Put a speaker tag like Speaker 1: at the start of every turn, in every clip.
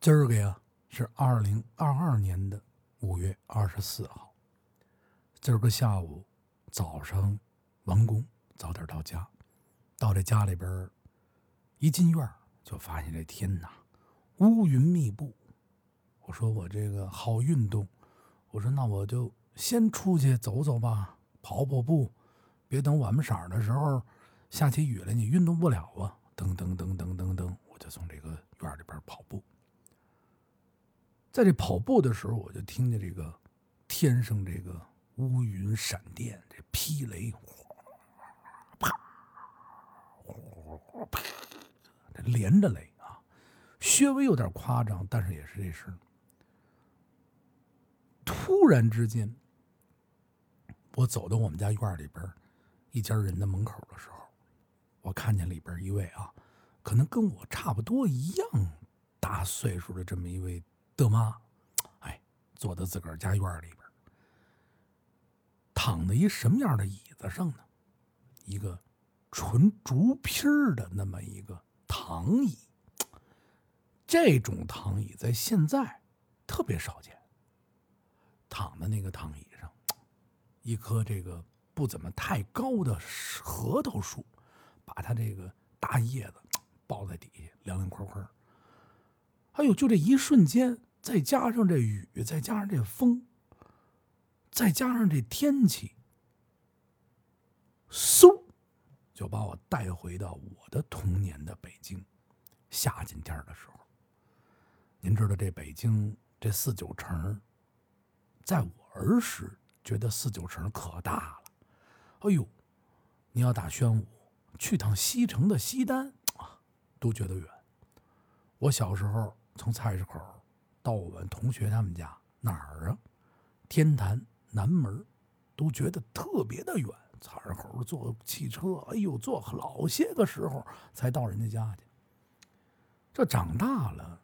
Speaker 1: 今儿个呀是二零二二年的五月二十四号。今儿个下午早上完工，早点到家。到这家里边一进院就发现这天呐乌云密布。我说我这个好运动，我说那我就先出去走走吧，跑跑步，别等晚不色的时候下起雨来，你运动不了啊。噔噔噔噔噔噔，我就从这个院里边跑步。在这跑步的时候，我就听见这个天上这个乌云闪电，这霹雷，哗啪，啪，这连着雷啊，稍微有点夸张，但是也是这声。突然之间，我走到我们家院里边一家人的门口的时候，我看见里边一位啊，可能跟我差不多一样大岁数的这么一位的妈，哎，坐在自个儿家院里边，躺在一什么样的椅子上呢？一个纯竹皮儿的那么一个躺椅。这种躺椅在现在特别少见。躺在那个躺椅上，一棵这个不怎么太高的核桃树，把它这个大叶子抱在底下，凉凉快快。哎呦，就这一瞬间，再加上这雨，再加上这风，再加上这天气，嗖，就把我带回到我的童年的北京。夏天天的时候，您知道这北京这四九城。在我儿时，觉得四九城可大了。哎呦，你要打宣武去趟西城的西单啊，都觉得远。我小时候从菜市口到我们同学他们家哪儿啊？天坛南门，都觉得特别的远。菜市口坐汽车，哎呦，坐老些个时候才到人家家去。这长大了，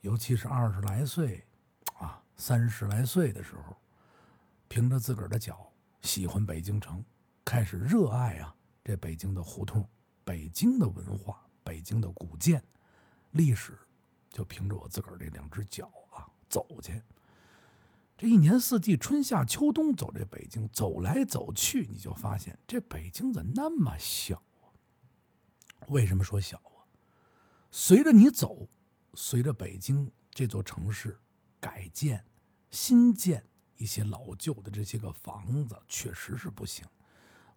Speaker 1: 尤其是二十来岁。啊三十来岁的时候，凭着自个儿的脚，喜欢北京城，开始热爱啊这北京的胡同、北京的文化、北京的古建、历史，就凭着我自个儿这两只脚啊走去。这一年四季，春夏秋冬，走这北京，走来走去，你就发现这北京怎么那么小啊？为什么说小啊？随着你走，随着北京这座城市。改建、新建一些老旧的这些个房子，确实是不行，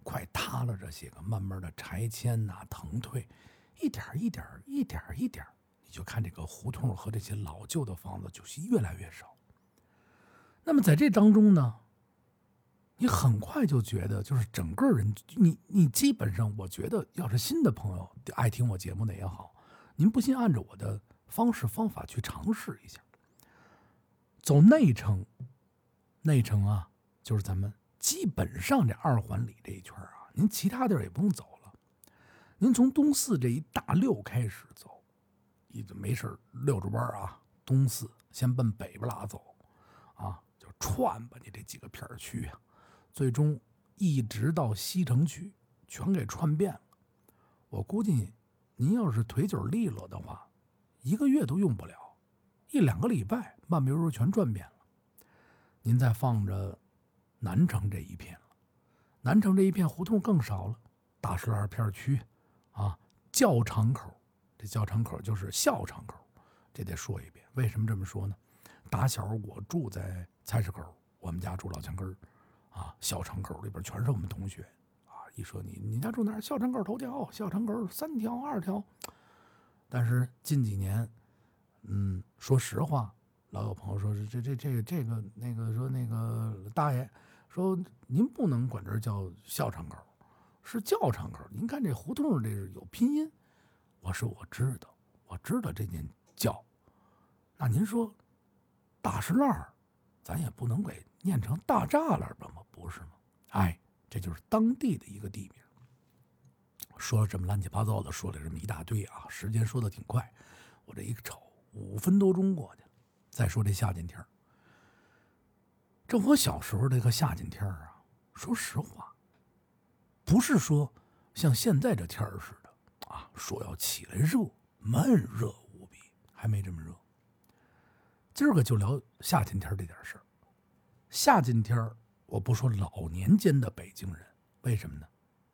Speaker 1: 快塌了。这些个慢慢的拆迁呐、腾退，一点一点、一点一点，你就看这个胡同和这些老旧的房子就是越来越少。那么在这当中呢，你很快就觉得，就是整个人，你你基本上，我觉得，要是新的朋友爱听我节目的也好，您不信按照我的方式方法去尝试一下。走内城，内城啊，就是咱们基本上这二环里这一圈啊，您其他地儿也不用走了。您从东四这一大溜开始走，你没事溜着弯啊，东四先奔北边拉走，啊，就串吧你这几个片区啊，最终一直到西城区，全给串遍了。我估计您要是腿脚利落的话，一个月都用不了。一两个礼拜，慢悠悠全转遍了。您再放着南城这一片了，南城这一片胡同更少了。大石栏片区，啊，教场口，这教场口就是校场口，这得说一遍。为什么这么说呢？打小我住在菜市口，我们家住老墙根儿，啊，校场口里边全是我们同学，啊，一说你你家住哪儿？校场口头条，校场口三条二条。但是近几年。嗯，说实话，老有朋友说是这这这这个那个说那个大爷说您不能管这叫校场口，是教场口。您看这胡同这是有拼音，我说我知道，我知道这念教。那您说大石烂咱也不能给念成大栅栏吧吗？不是吗？哎，这就是当地的一个地名。说了这么乱七八糟的，说了这么一大堆啊，时间说的挺快，我这一瞅。五分多钟过去了，再说这夏天天儿，这我小时候这个夏天天啊，说实话，不是说像现在这天儿似的，说要起来热，闷热无比，还没这么热。今儿个就聊夏天天这点事儿。夏天天我不说老年间的北京人，为什么呢？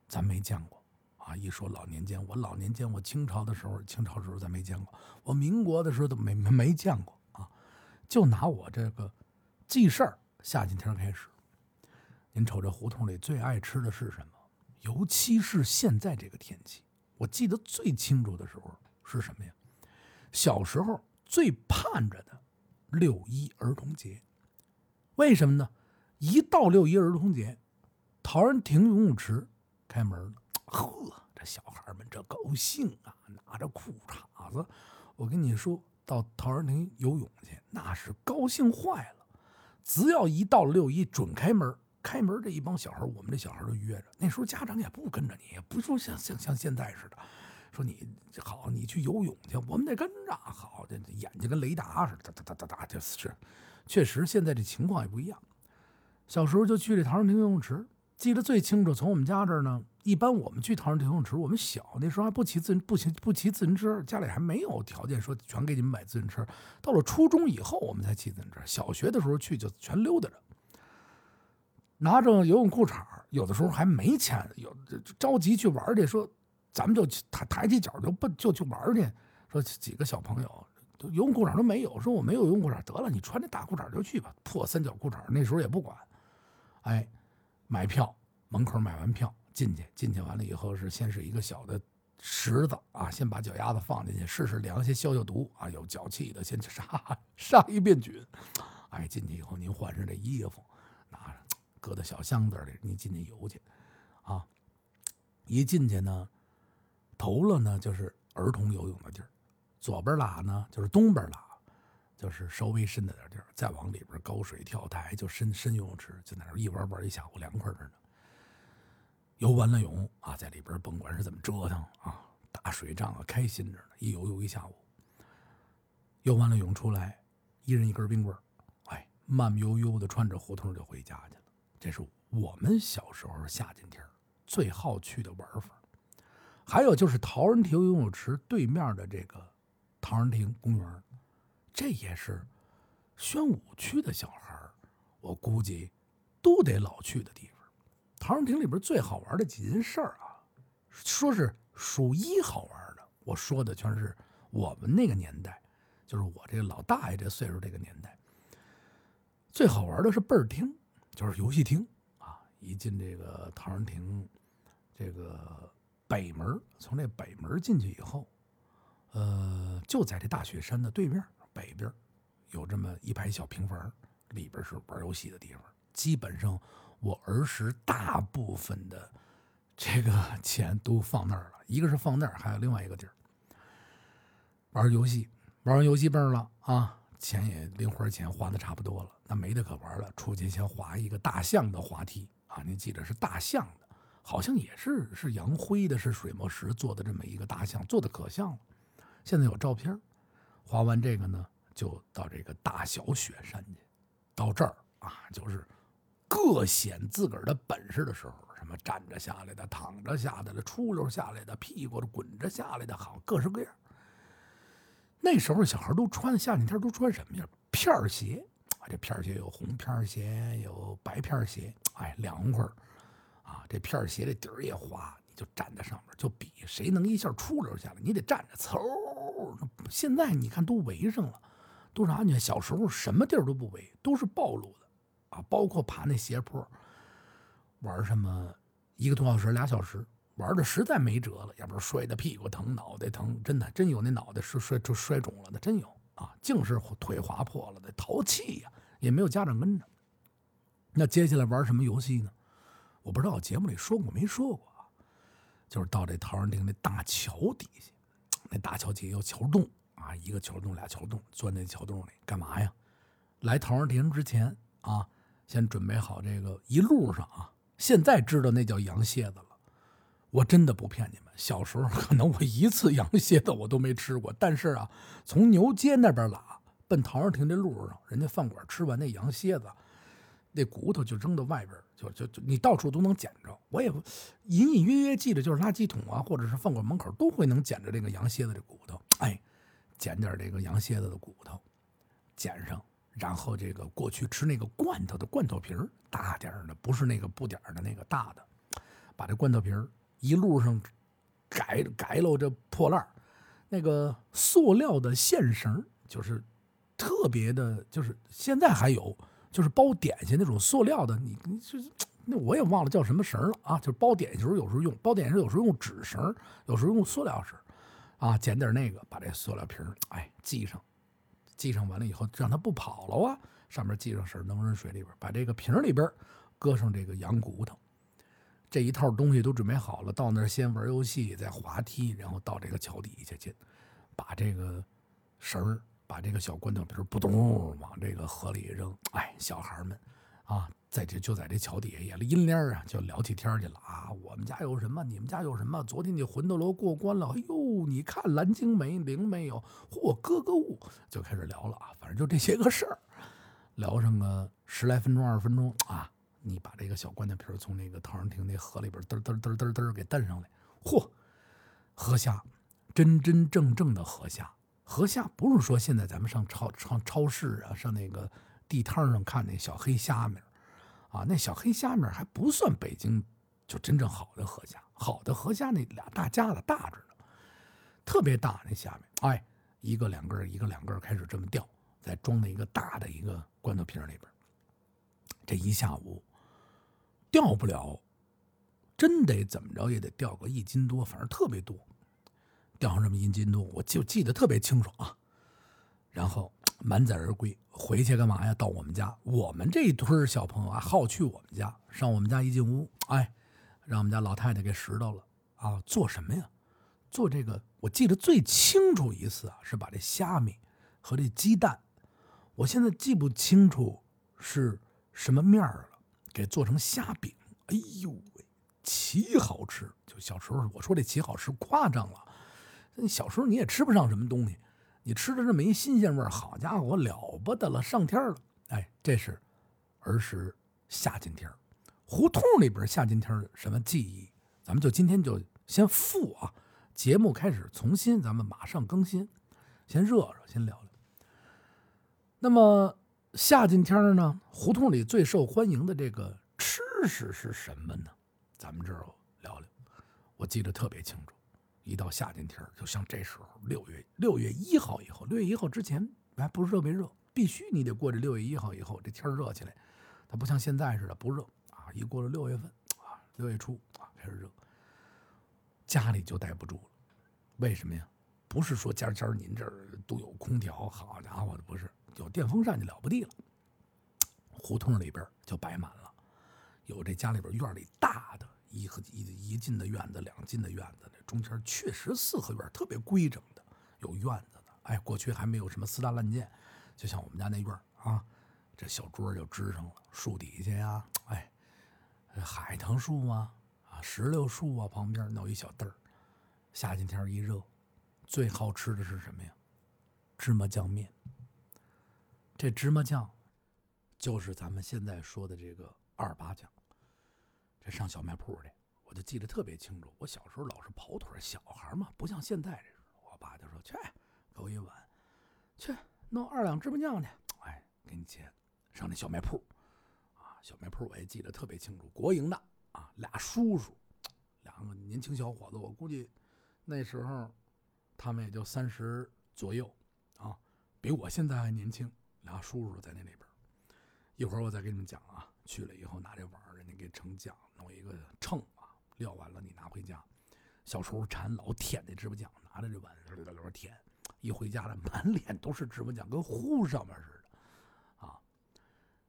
Speaker 1: 咱没见过啊！一说老年间，我老年间，我清朝的时候，清朝时候咱没见过，我民国的时候都没没见过啊！就拿我这个记事儿，夏天天开始，您瞅这胡同里最爱吃的是什么？尤其是现在这个天气，我记得最清楚的时候是什么呀？小时候最盼着的六一儿童节，为什么呢？一到六一儿童节，陶然亭游泳池开门了，呵，这小孩们这高兴啊，拿着裤衩子，我跟你说到陶然亭游泳去，那是高兴坏了。只要一到六一准开门。开门这一帮小孩，我们这小孩都约着。那时候家长也不跟着你，也不说像像像现在似的，说你好，你去游泳去，我们得跟着。好，这眼睛跟雷达似的，哒哒哒哒哒，就是。确实，现在这情况也不一样。小时候就去这陶然亭游泳池，记得最清楚。从我们家这儿呢，一般我们去陶然亭游泳池，我们小那时候还不骑自不骑不骑自行车，家里还没有条件说全给你们买自行车。到了初中以后，我们才骑自行车。小学的时候去就全溜达着。拿着游泳裤衩有的时候还没钱，有着急去玩去，说咱们就抬抬起脚就奔就去玩去。说几个小朋友游泳裤衩都没有，说我没有游泳裤衩，得了，你穿这大裤衩就去吧，破三角裤衩那时候也不管。哎，买票，门口买完票进去，进去完了以后是先是一个小的池子啊，先把脚丫子放进去试试凉，先消消毒啊，有脚气的先杀 杀一遍菌。哎，进去以后您换上这衣服，拿着。搁在小箱子里，你进去游去，啊，一进去呢，头了呢就是儿童游泳的地儿，左边拉呢就是东边拉，就是稍微深的点地儿，再往里边高水跳台就深深游泳池，就在那一玩玩一下午，凉快着呢。游完了泳啊，在里边甭管是怎么折腾啊，打水仗啊，开心着呢，一游游一下午。游完了泳出来，一人一根冰棍儿哎，慢悠悠的穿着胡同就回家去了。这是我们小时候夏天天最好去的玩法。还有就是陶然亭游泳池对面的这个陶然亭公园，这也是宣武区的小孩我估计都得老去的地方。陶然亭里边最好玩的几件事儿啊，说是数一好玩的，我说的全是我们那个年代，就是我这个老大爷这岁数这个年代，最好玩的是倍儿听。就是游戏厅啊！一进这个陶然亭，这个北门，从这北门进去以后，呃，就在这大雪山的对面北边，有这么一排小平房，里边是玩游戏的地方。基本上我儿时大部分的这个 钱都放那儿了，一个是放那儿，还有另外一个地儿玩游戏。玩完游戏蹦了啊！钱也零花钱花的差不多了，那没得可玩了。出去先滑一个大象的滑梯啊，您记着是大象的，好像也是是杨辉的，是水墨石做的这么一个大象，做的可像了。现在有照片。滑完这个呢，就到这个大小雪山去。到这儿啊，就是各显自个儿的本事的时候，什么站着下来的、躺着下来的、出溜下来的、屁股滚着下来的，好各式各样。那时候小孩都穿夏天天都穿什么呀？片儿鞋啊，这片儿鞋有红片儿鞋，有白片儿鞋，哎，凉快儿啊。这片儿鞋这底儿也滑，你就站在上面就比谁能一下出溜下来，你得站着。嗖，现在你看都围上了，都是安全。小时候什么地儿都不围，都是暴露的啊，包括爬那斜坡，玩什么一个多小时、俩小时。玩的实在没辙了，要不然摔的屁股疼、脑袋疼，真的真有那脑袋摔摔就摔肿了的，真有啊！净是腿划破了的，淘气呀，也没有家长跟着。那接下来玩什么游戏呢？我不知道节目里说过没说过啊？就是到这陶然亭那大桥底下，那大桥底下有桥洞啊，一个桥洞、俩桥洞，钻那桥洞里干嘛呀？来陶然亭之前啊，先准备好这个一路上啊，现在知道那叫羊蝎子了。我真的不骗你们，小时候可能我一次羊蝎子我都没吃过，但是啊，从牛街那边拉奔陶然亭这路上，人家饭馆吃完那羊蝎子，那骨头就扔到外边，就就就你到处都能捡着。我也隐隐约约记得，就是垃圾桶啊，或者是饭馆门口都会能捡着这个羊蝎子的骨头。哎，捡点这个羊蝎子的骨头，捡上，然后这个过去吃那个罐头的罐头皮儿大点儿的，不是那个布点儿的那个大的，把这罐头皮儿一路上改改喽这破烂，那个塑料的线绳就是特别的，就是现在还有，就是包点心那种塑料的，你你就是那我也忘了叫什么绳了啊，就是包点心时候有时候用，包点心有时候用纸绳，有时候用塑料绳。啊，捡点那个，把这塑料瓶儿，哎，系上，系上完了以后，让它不跑了啊。上面系上绳，扔扔水里边，把这个瓶里边搁上这个羊骨头，这一套东西都准备好了。到那儿先玩游戏，再滑梯，然后到这个桥底下去，把这个绳儿，把这个小罐头瓶儿，扑通往这个河里扔。哎，小孩们啊。在这就在这桥底下也阴凉啊，就聊起天去了啊。我们家有什么？你们家有什么？昨天你魂斗罗过关了？哎呦，你看蓝精没灵没有？嚯，哥哥物就开始聊了啊。反正就这些个事儿，聊上个十来分钟、二十分钟啊。你把这个小棺材皮从那个陶然亭那河里边嘚嘚嘚嘚嘚给蹬上来，嚯，河虾，真真正正的河虾。河虾不是说现在咱们上超超超市啊，上那个地摊上看那小黑虾米。啊，那小黑虾米还不算北京就真正好的河虾，好的河虾那俩大夹子大着呢，特别大那虾米，哎，一个两根一个两根开始这么钓，再装在一个大的一个罐头瓶里边，这一下午钓不了，真得怎么着也得钓个一斤多，反正特别多，钓上这么一斤多，我就记得特别清楚啊，然后。满载而归，回去干嘛呀？到我们家，我们这一堆小朋友啊，好去我们家。上我们家一进屋，哎，让我们家老太太给拾到了啊！做什么呀？做这个，我记得最清楚一次啊，是把这虾米和这鸡蛋，我现在记不清楚是什么面儿了，给做成虾饼。哎呦喂，奇好吃！就小时候我说这奇好吃夸张了，小时候你也吃不上什么东西。你吃的这么一新鲜味儿，好家伙，了不得了，上天了！哎，这是儿时夏金天胡同里边夏金天什么记忆？咱们就今天就先复啊，节目开始重新，咱们马上更新，先热热，先聊聊。那么夏天天呢，胡同里最受欢迎的这个吃食是什么呢？咱们这儿聊聊，我记得特别清楚。一到夏天天就像这时候，六月六月一号以后，六月一号之前还不热没热，必须你得过这六月一号以后，这天热起来，它不像现在似的不热啊。一过了六月份啊，六月初啊开始热，家里就待不住了。为什么呀？不是说家家您这儿都有空调，好家伙的不是，有电风扇就了不地了。胡同里边就摆满了，有这家里边院里大的。一和一一进的院子，两进的院子，这中间确实四合院特别规整的，有院子的。哎，过去还没有什么四大烂件，就像我们家那院啊，这小桌就支上了，树底下呀，哎，海棠树啊，啊，石榴树啊，旁边弄一小凳儿。夏天天一热，最好吃的是什么呀？芝麻酱面。这芝麻酱，就是咱们现在说的这个二八酱。这上小卖铺去，我就记得特别清楚。我小时候老是跑腿，小孩嘛，不像现在这。我爸就说：“去，给我一碗，去弄二两芝麻酱去。”哎，给你钱。上那小卖铺，啊，小卖铺我也记得特别清楚。国营的啊，俩叔叔，两个年轻小伙子，我估计那时候他们也就三十左右啊，比我现在还年轻。俩叔叔在那里边，一会儿我再给你们讲啊。去了以后拿这碗，人家给盛酱。弄一个秤啊，撂完了你拿回家。小时候馋，老舔那芝麻酱，拿着这碗在里边舔。一回家了，满脸都是芝麻酱，跟糊上面似的啊。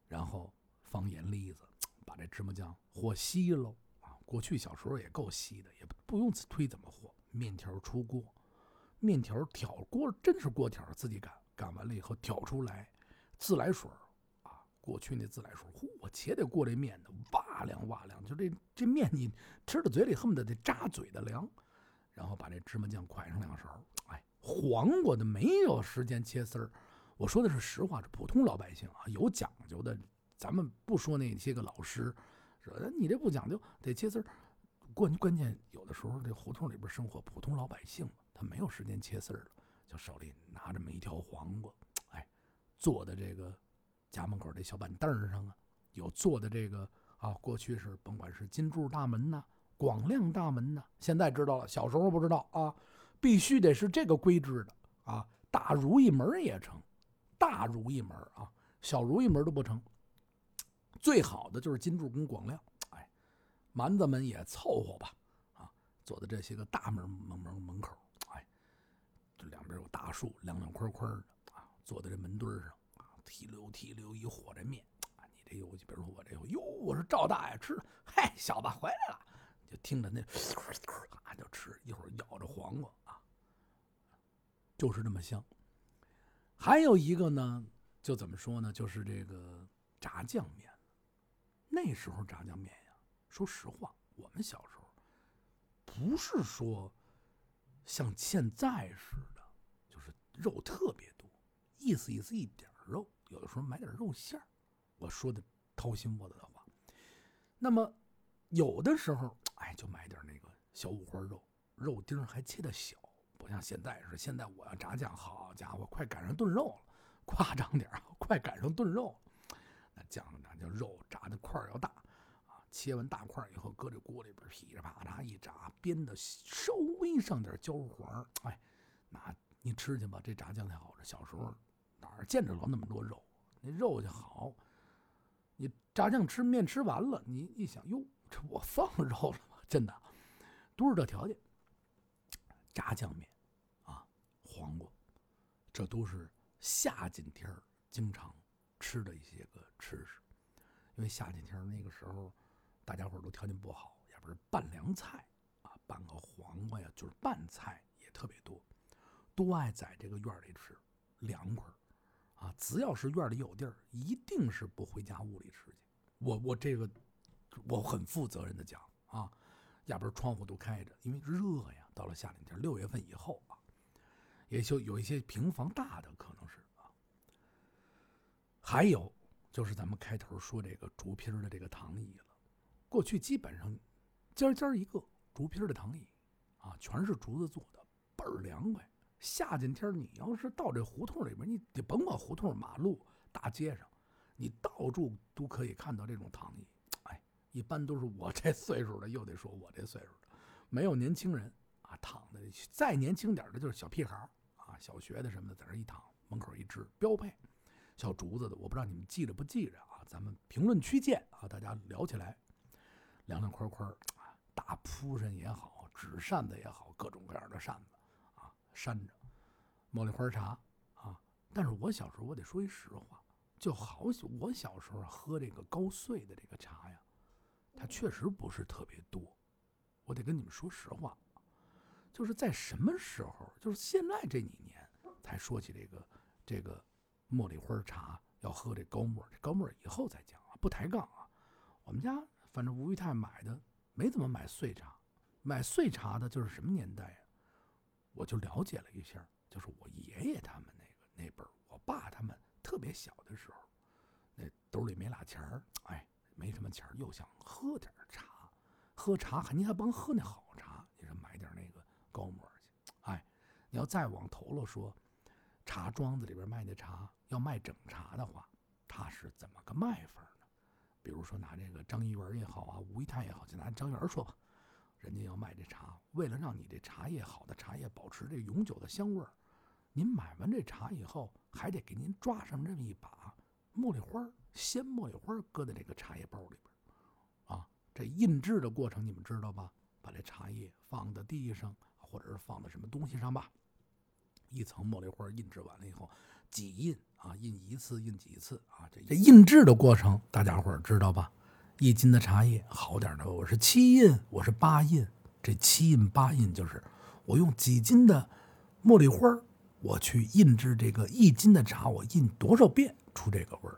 Speaker 1: 然后放盐粒子，把这芝麻酱和稀喽啊。过去小时候也够稀的，也不用推怎么和。面条出锅，面条挑锅真是锅挑，自己擀，擀完了以后挑出来，自来水啊。过去那自来水，呼，我且得过这面的，哇凉哇凉，就这这面你吃到嘴里恨不得得扎嘴的凉。然后把这芝麻酱㧟上两勺，哎，黄瓜的没有时间切丝儿。我说的是实话，这普通老百姓啊，有讲究的，咱们不说那些个老师，说你这不讲究，得切丝儿。关关键有的时候这胡同里边生活普通老百姓，他没有时间切丝儿了，就手里拿这么一条黄瓜，坐的这个家门口这小板凳上啊，有坐的这个啊，过去是甭管是金柱大门呐、广亮大门呐，现在知道了，小时候不知道啊，必须得是这个规制的啊，大如意门也成，大如意门啊，小如意门都不成。最好的就是金柱跟广亮，哎，蛮子们也凑合吧，啊，坐在这些个大门门门门口，哎，这两边有大树，凉凉快快的，坐在这门墩上啊，提溜提溜一和这面，啊，你这有，比如说我这有，哟，我说赵大爷吃，嗨，小子回来了，就听着那，啊，就吃，一会儿咬着黄瓜啊，就是这么香。还有一个呢，就怎么说呢，就是这个炸酱面。那时候炸酱面呀，说实话，我们小时候不是说像现在似的，就是肉特别，意思意思一点肉，有的时候买点肉馅。我说的掏心窝子的话。那么有的时候，哎，就买点那个小五花肉，肉丁还切的小，不像现在似的。现在我要炸酱，好家伙，快赶上炖肉了，夸张点啊快赶上炖肉了。那酱那叫肉炸的块要大，啊，切完大块以后搁这锅里边噼里啪啦一炸，煸的稍微上点焦黄，哎，那你吃去吧，这炸酱才好吃。小时候见着了那么多肉，那肉就好。你炸酱吃面吃完了，你一想哟，这我放肉了吗？真的，都是这条件。炸酱面，啊，黄瓜，这都是夏季天经常。吃的一些个吃食，因为夏天天那个时候，大家伙都条件不好，也不是拌凉菜啊，拌个黄瓜呀，就是拌菜也特别多，都爱在这个院里吃，凉快啊。只要是院里有地儿，一定是不回家屋里吃去。我我这个我很负责任的讲啊，压根窗户都开着，因为热呀。到了夏天天，六月份以后啊，也就有一些平房大的可能是啊。还有就是咱们开头说这个竹皮的这个躺椅了，过去基本上尖尖一个竹皮的躺椅，啊，全是竹子做的，倍儿凉快。夏天天你要是到这胡同里边，你你甭管胡同、马路、大街上，你到处都可以看到这种躺椅。哎，一般都是我这岁数的，又得说我这岁数的，没有年轻人啊躺的，再年轻点的就是小屁孩啊，小学的什么的，在这一躺，门口一支标配。小竹子的，我不知道你们记着不记着啊？咱们评论区见啊！大家聊起来，凉凉快快啊，大蒲扇也好，纸扇子也好，各种各样的扇子，扇着茉莉花茶啊。但是我小时候，我得说一实话，就好我小时候喝这个高碎的这个茶呀，它确实不是特别多。我得跟你们说实话，就是在什么时候，就是现在这几年才说起这个这个。茉莉花茶要喝这高沫，这高沫以后再讲啊，不抬杠啊。我们家反正吴裕泰买的没怎么买碎茶，买碎茶的就是什么年代呀？我就了解了一下，就是我爷爷他们那个那辈儿，我爸他们特别小的时候，那兜里没俩钱儿，哎，没什么钱儿，又想喝点茶，喝茶还你还甭喝那好茶，你说买点那个高沫去，哎，你要再往头了说。茶庄子里边卖的茶，要卖整茶的话，他是怎么个卖法呢？比如说拿这个张一元也好啊，吴一泰也好，就拿张元说吧，人家要卖这茶，为了让你这茶叶好的茶叶保持这永久的香味儿，您买完这茶以后，还得给您抓上这么一把茉莉花鲜茉莉花搁在这个茶叶包里边啊，这印制的过程你们知道吧？把这茶叶放在地上，或者是放在什么东西上吧。一层茉莉花印制完了以后，几印啊？印一次，印几次啊？这这印制的过程，大家伙知道吧？一斤的茶叶，好点的我是七印，我是八印。这七印八印就是我用几斤的茉莉花我去印制这个一斤的茶，我印多少遍出这个味儿？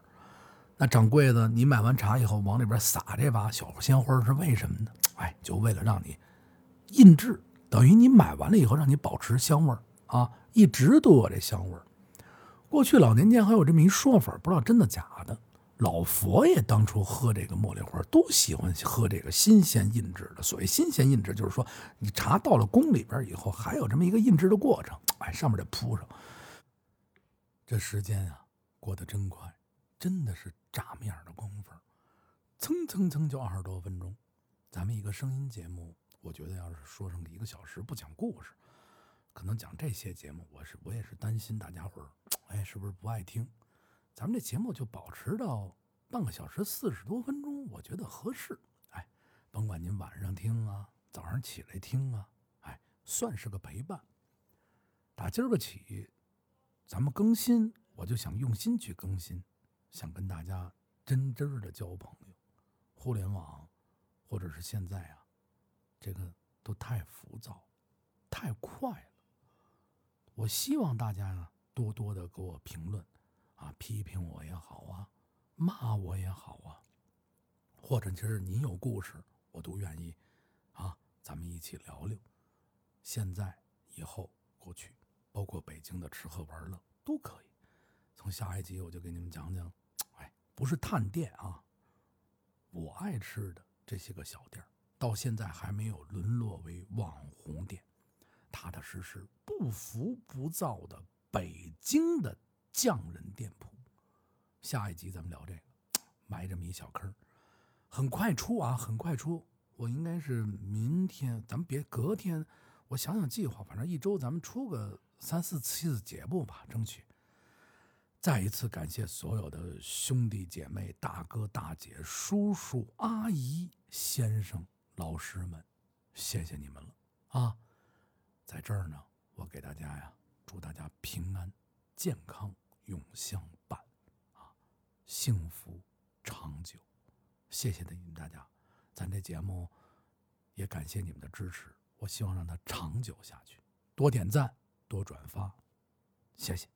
Speaker 1: 那掌柜的，你买完茶以后往里边撒这把小鲜花是为什么呢？哎，就为了让你印制，等于你买完了以后让你保持香味儿啊。一直都有这香味儿。过去老年间还有这么一说法，不知道真的假的。老佛爷当初喝这个茉莉花，都喜欢喝这个新鲜印制的。所谓新鲜印制，就是说你茶到了宫里边以后，还有这么一个印制的过程。哎，上面得铺上。这时间啊，过得真快，真的是眨眼的功夫，蹭蹭蹭就二十多分钟。咱们一个声音节目，我觉得要是说上一个小时不讲故事，可能讲这些节目，我是我也是担心大家伙儿，哎，是不是不爱听？咱们这节目就保持到半个小时四十多分钟，我觉得合适。哎，甭管您晚上听啊，早上起来听啊，哎，算是个陪伴。打今儿个起，咱们更新，我就想用心去更新，想跟大家真真的交朋友。互联网，或者是现在啊，这个都太浮躁，太快了。我希望大家呢，多多的给我评论，啊，批评我也好啊，骂我也好啊，或者其实你有故事，我都愿意，啊，咱们一起聊聊。现在、以后、过去。包括北京的吃喝玩乐都可以。从下一集我就给你们讲讲，哎，不是探店啊，我爱吃的这些个小店到现在还没有沦落为网红店，踏踏实实、不浮不躁的北京的匠人店铺。下一集咱们聊这个，埋这么一小坑，很快出啊，很快出。我应该是明天，咱们别隔天，我想想计划，反正一周咱们出个。三四次节目吧，争取。再一次感谢所有的兄弟姐妹、大哥大姐、叔叔阿姨、先生、老师们，谢谢你们了啊！在这儿呢，我给大家呀，祝大家平安、健康、永相伴啊，幸福长久。谢谢你们大家，咱这节目也感谢你们的支持，我希望让它长久下去，多点赞。多转发，谢谢。